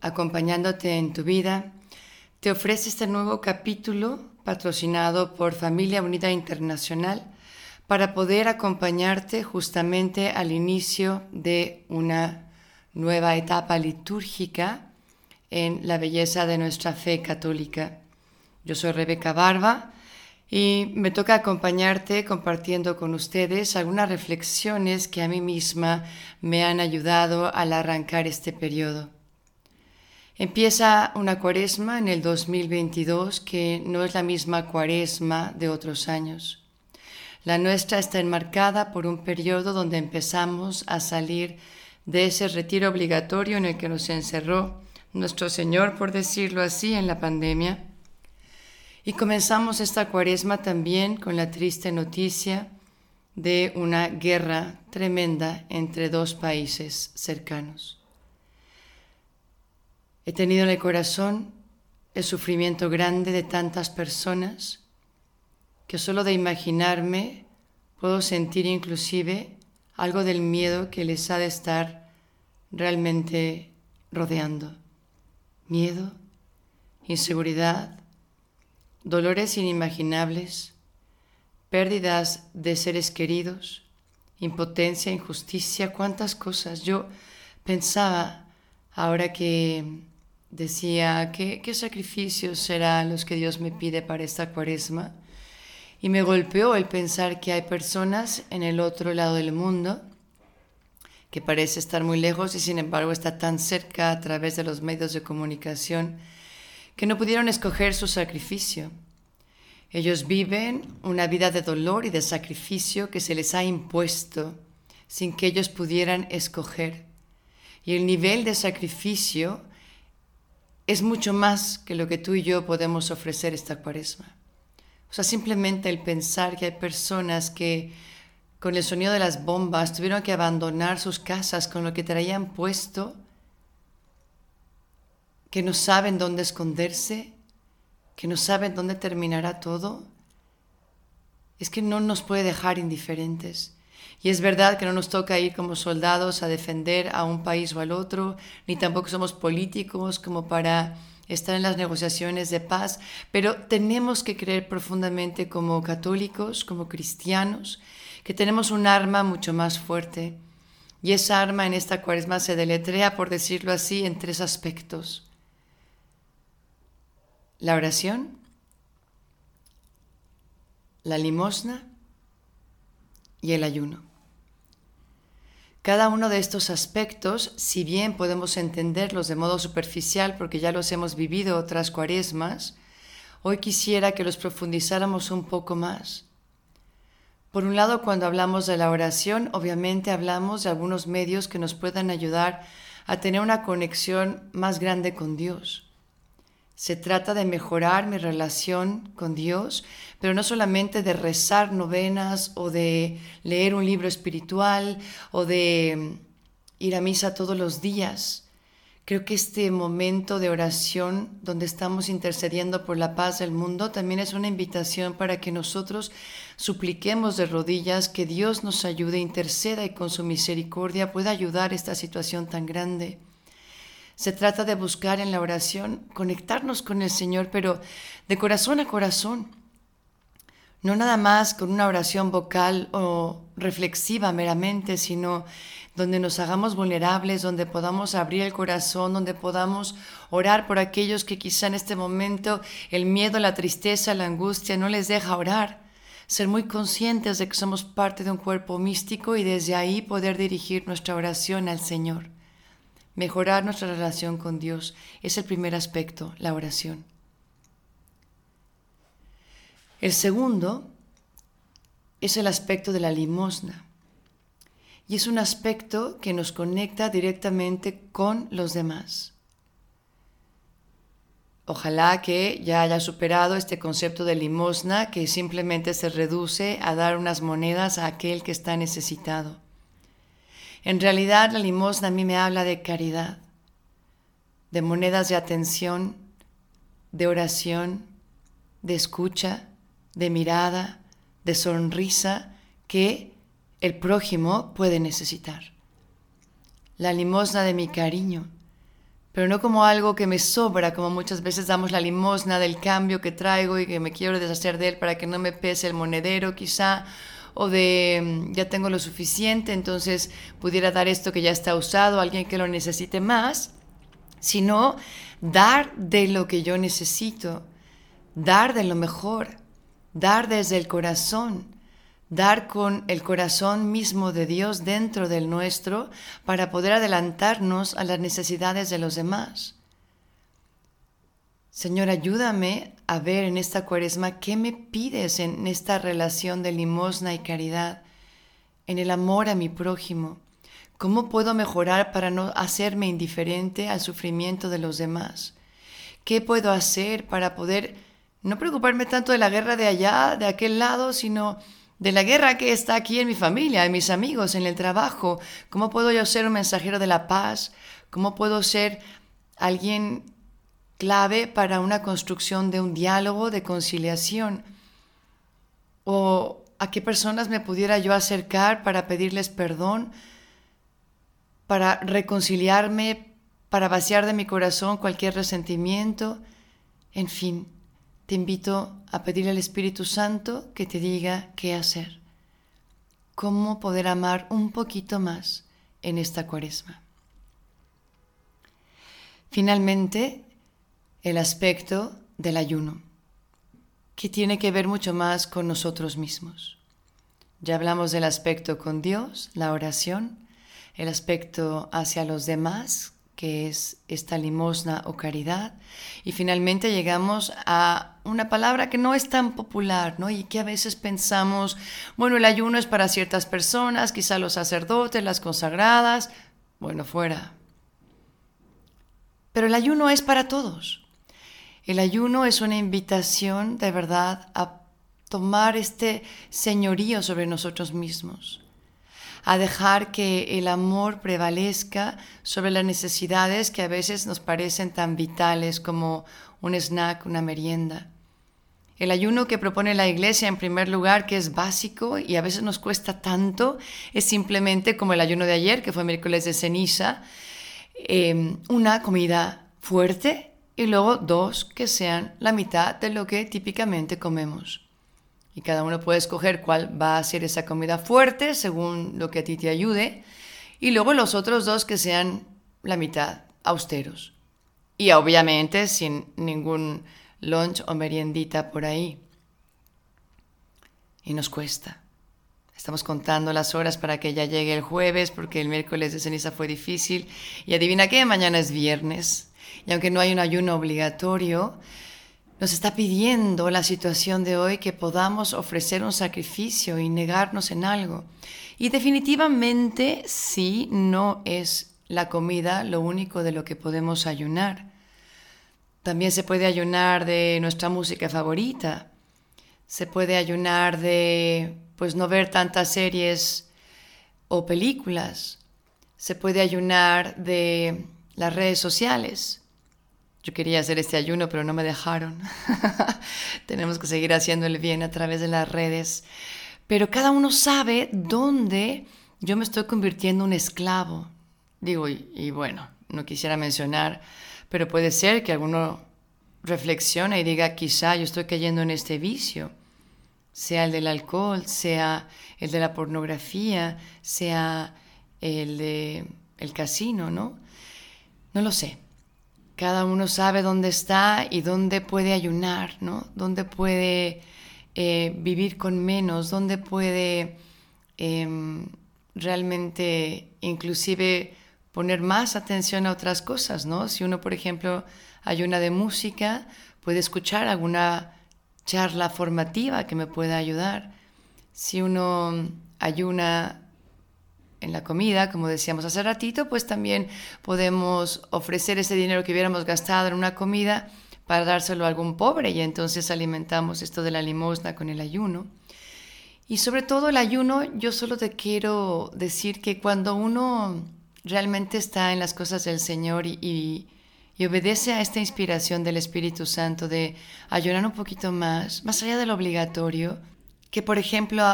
acompañándote en tu vida, te ofrece este nuevo capítulo patrocinado por Familia Unida Internacional para poder acompañarte justamente al inicio de una nueva etapa litúrgica en la belleza de nuestra fe católica. Yo soy Rebeca Barba y me toca acompañarte compartiendo con ustedes algunas reflexiones que a mí misma me han ayudado al arrancar este periodo. Empieza una cuaresma en el 2022 que no es la misma cuaresma de otros años. La nuestra está enmarcada por un periodo donde empezamos a salir de ese retiro obligatorio en el que nos encerró nuestro Señor, por decirlo así, en la pandemia. Y comenzamos esta cuaresma también con la triste noticia de una guerra tremenda entre dos países cercanos. He tenido en el corazón el sufrimiento grande de tantas personas que solo de imaginarme puedo sentir inclusive algo del miedo que les ha de estar realmente rodeando. Miedo, inseguridad, dolores inimaginables, pérdidas de seres queridos, impotencia, injusticia, cuántas cosas. Yo pensaba, ahora que decía, ¿qué, qué sacrificios serán los que Dios me pide para esta cuaresma? Y me golpeó el pensar que hay personas en el otro lado del mundo que parece estar muy lejos y sin embargo está tan cerca a través de los medios de comunicación que no pudieron escoger su sacrificio. Ellos viven una vida de dolor y de sacrificio que se les ha impuesto sin que ellos pudieran escoger. Y el nivel de sacrificio es mucho más que lo que tú y yo podemos ofrecer esta cuaresma. O sea, simplemente el pensar que hay personas que con el sonido de las bombas tuvieron que abandonar sus casas con lo que traían puesto, que no saben dónde esconderse, que no saben dónde terminará todo, es que no nos puede dejar indiferentes. Y es verdad que no nos toca ir como soldados a defender a un país o al otro, ni tampoco somos políticos como para estar en las negociaciones de paz, pero tenemos que creer profundamente como católicos, como cristianos, que tenemos un arma mucho más fuerte. Y esa arma en esta cuaresma se deletrea, por decirlo así, en tres aspectos. La oración, la limosna y el ayuno. Cada uno de estos aspectos, si bien podemos entenderlos de modo superficial porque ya los hemos vivido otras cuaresmas, hoy quisiera que los profundizáramos un poco más. Por un lado, cuando hablamos de la oración, obviamente hablamos de algunos medios que nos puedan ayudar a tener una conexión más grande con Dios. Se trata de mejorar mi relación con Dios, pero no solamente de rezar novenas o de leer un libro espiritual o de mm, ir a misa todos los días. Creo que este momento de oración donde estamos intercediendo por la paz del mundo también es una invitación para que nosotros supliquemos de rodillas que Dios nos ayude, interceda y con su misericordia pueda ayudar esta situación tan grande. Se trata de buscar en la oración conectarnos con el Señor, pero de corazón a corazón. No nada más con una oración vocal o reflexiva meramente, sino donde nos hagamos vulnerables, donde podamos abrir el corazón, donde podamos orar por aquellos que quizá en este momento el miedo, la tristeza, la angustia no les deja orar. Ser muy conscientes de que somos parte de un cuerpo místico y desde ahí poder dirigir nuestra oración al Señor. Mejorar nuestra relación con Dios es el primer aspecto, la oración. El segundo es el aspecto de la limosna. Y es un aspecto que nos conecta directamente con los demás. Ojalá que ya haya superado este concepto de limosna que simplemente se reduce a dar unas monedas a aquel que está necesitado. En realidad la limosna a mí me habla de caridad, de monedas de atención, de oración, de escucha, de mirada, de sonrisa que el prójimo puede necesitar. La limosna de mi cariño, pero no como algo que me sobra, como muchas veces damos la limosna del cambio que traigo y que me quiero deshacer de él para que no me pese el monedero quizá, o de mm, ya tengo lo suficiente, entonces pudiera dar esto que ya está usado a alguien que lo necesite más, sino dar de lo que yo necesito, dar de lo mejor, dar desde el corazón, dar con el corazón mismo de Dios dentro del nuestro para poder adelantarnos a las necesidades de los demás. Señor, ayúdame a ver en esta cuaresma qué me pides en esta relación de limosna y caridad, en el amor a mi prójimo. ¿Cómo puedo mejorar para no hacerme indiferente al sufrimiento de los demás? ¿Qué puedo hacer para poder no preocuparme tanto de la guerra de allá, de aquel lado, sino de la guerra que está aquí en mi familia, en mis amigos, en el trabajo. ¿Cómo puedo yo ser un mensajero de la paz? ¿Cómo puedo ser alguien clave para una construcción de un diálogo, de conciliación? ¿O a qué personas me pudiera yo acercar para pedirles perdón, para reconciliarme, para vaciar de mi corazón cualquier resentimiento? En fin, te invito a pedirle al Espíritu Santo que te diga qué hacer, cómo poder amar un poquito más en esta cuaresma. Finalmente, el aspecto del ayuno, que tiene que ver mucho más con nosotros mismos. Ya hablamos del aspecto con Dios, la oración, el aspecto hacia los demás, que es esta limosna o caridad. Y finalmente llegamos a una palabra que no es tan popular, ¿no? Y que a veces pensamos, bueno, el ayuno es para ciertas personas, quizá los sacerdotes, las consagradas, bueno, fuera. Pero el ayuno es para todos. El ayuno es una invitación de verdad a tomar este señorío sobre nosotros mismos a dejar que el amor prevalezca sobre las necesidades que a veces nos parecen tan vitales como un snack, una merienda. El ayuno que propone la Iglesia, en primer lugar, que es básico y a veces nos cuesta tanto, es simplemente como el ayuno de ayer, que fue miércoles de ceniza, em, una comida fuerte y luego dos que sean la mitad de lo que típicamente comemos y cada uno puede escoger cuál va a ser esa comida fuerte según lo que a ti te ayude y luego los otros dos que sean la mitad, austeros. Y obviamente sin ningún lunch o meriendita por ahí. Y nos cuesta. Estamos contando las horas para que ya llegue el jueves porque el miércoles de ceniza fue difícil. Y adivina qué, mañana es viernes. Y aunque no hay un ayuno obligatorio, nos está pidiendo la situación de hoy que podamos ofrecer un sacrificio y negarnos en algo. Y definitivamente sí, no es la comida lo único de lo que podemos ayunar. También se puede ayunar de nuestra música favorita. Se puede ayunar de pues no ver tantas series o películas. Se puede ayunar de las redes sociales yo quería hacer este ayuno, pero no me dejaron. Tenemos que seguir haciendo el bien a través de las redes. Pero cada uno sabe dónde yo me estoy convirtiendo en un esclavo. Digo, y, bueno, no quisiera mencionar, pero puede ser que alguno reflexione y diga, quizá yo estoy cayendo en este vicio, sea el del alcohol, sea el de la pornografía, sea el de el casino, ¿no? No lo sé. Cada uno sabe dónde está y dónde puede ayunar, ¿no? Dónde puede eh, vivir con menos, dónde puede em, realmente inclusive poner más atención a otras cosas, ¿no? Si uno, por ejemplo, ayuna de música, puede escuchar alguna charla formativa que me pueda ayudar. Si uno ayuna en la comida, como decíamos hace ratito, pues también podemos ofrecer ese dinero que hubiéramos gastado en una comida para dárselo a algún pobre y entonces alimentamos esto de la limosna con el ayuno. Y sobre todo el ayuno, yo solo te quiero decir que cuando uno realmente está en las cosas del Señor y, y, obedece a esta inspiración del Espíritu Santo de ayunar un poquito más, más allá de lo obligatorio, que por ejemplo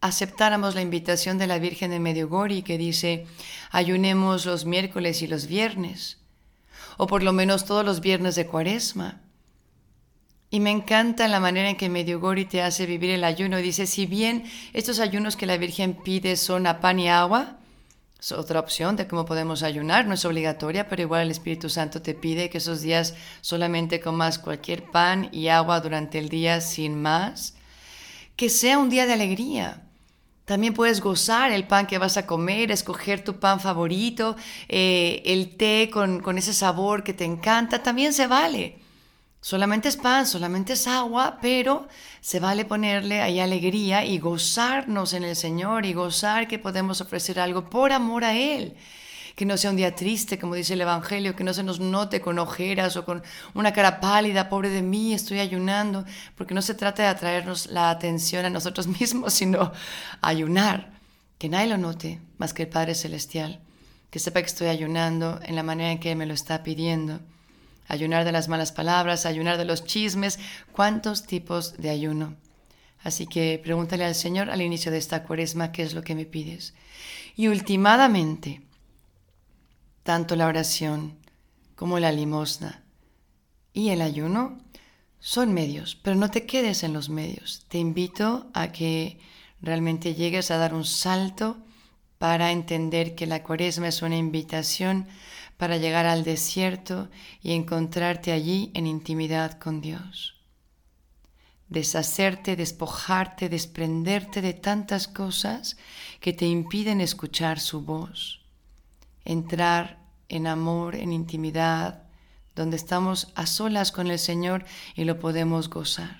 aceptáramos la invitación de la Virgen de Mediogori que dice ayunemos los miércoles y los viernes, o por lo menos todos los viernes de cuaresma. Y me encanta la manera en que Mediogori te hace vivir el ayuno. Dice, si bien estos ayunos que la Virgen pide son a pan y agua, es otra opción de cómo podemos ayunar, no es obligatoria, pero igual el Espíritu Santo te pide que esos días solamente comas cualquier pan y agua durante el día sin más. Que sea un día de alegría. También puedes gozar el pan que vas a comer, escoger tu pan favorito, eh, el té con, con ese sabor que te encanta, también se vale. Solamente es pan, solamente es agua, pero se vale ponerle ahí alegría y gozarnos en el Señor y gozar que podemos ofrecer algo por amor a Él. Que no sea un día triste, como dice el Evangelio, que no se nos note con ojeras o con una cara pálida, pobre de mí, estoy ayunando, porque no se trata de atraernos la atención a nosotros mismos, sino ayunar. Que nadie lo note más que el Padre Celestial, que sepa que estoy ayunando en la manera en que me lo está pidiendo ayunar de las malas palabras, ayunar de los chismes, cuántos tipos de ayuno. Así que pregúntale al Señor al inicio de esta cuaresma qué es lo que me pides. Y últimamente, tanto la oración como la limosna y el ayuno son medios, pero no te quedes en los medios. Te invito a que realmente llegues a dar un salto para entender que la cuaresma es una invitación para llegar al desierto y encontrarte allí en intimidad con Dios. Deshacerte, despojarte, desprenderte de tantas cosas que te impiden escuchar su voz. Entrar en amor, en intimidad, donde estamos a solas con el Señor y lo podemos gozar.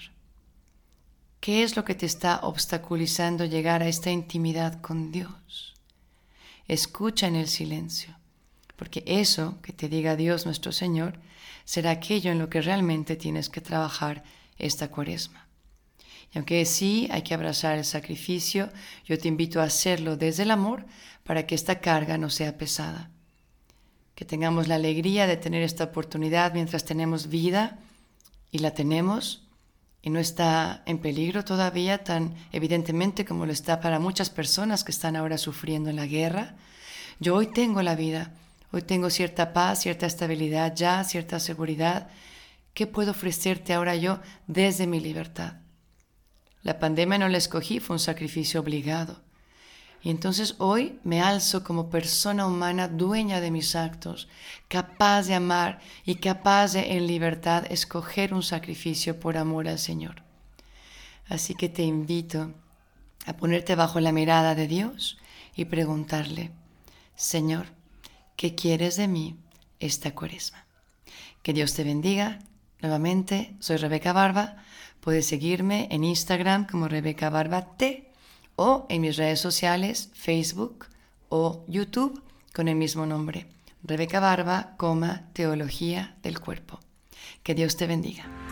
¿Qué es lo que te está obstaculizando llegar a esta intimidad con Dios? Escucha en el silencio porque eso que te diga Dios nuestro Señor será aquello en lo que realmente tienes que trabajar esta cuaresma. Aunque sí hay que abrazar el sacrificio, yo te invito a hacerlo desde el amor para que esta carga no sea pesada. Que tengamos la alegría de tener esta oportunidad mientras tenemos vida y la tenemos y no está en peligro todavía tan evidentemente como lo está para muchas personas que están ahora sufriendo en la guerra. Yo hoy tengo la vida Hoy tengo cierta paz, cierta estabilidad ya, cierta seguridad. ¿Qué puedo ofrecerte ahora yo desde mi libertad? La pandemia no la escogí, fue un sacrificio obligado. Y entonces hoy me alzo como persona humana dueña de mis actos, capaz de amar y capaz de en libertad escoger un sacrificio por amor al Señor. Así que te invito a ponerte bajo la mirada de Dios y preguntarle, Señor, ¿Qué quieres de mí esta cuaresma? Que Dios te bendiga. Nuevamente, soy Rebeca Barba. Puedes seguirme en Instagram como Rebeca Barba T o en mis redes sociales, Facebook o YouTube con el mismo nombre. Rebeca Barba, coma, Teología del Cuerpo. Que Dios te bendiga.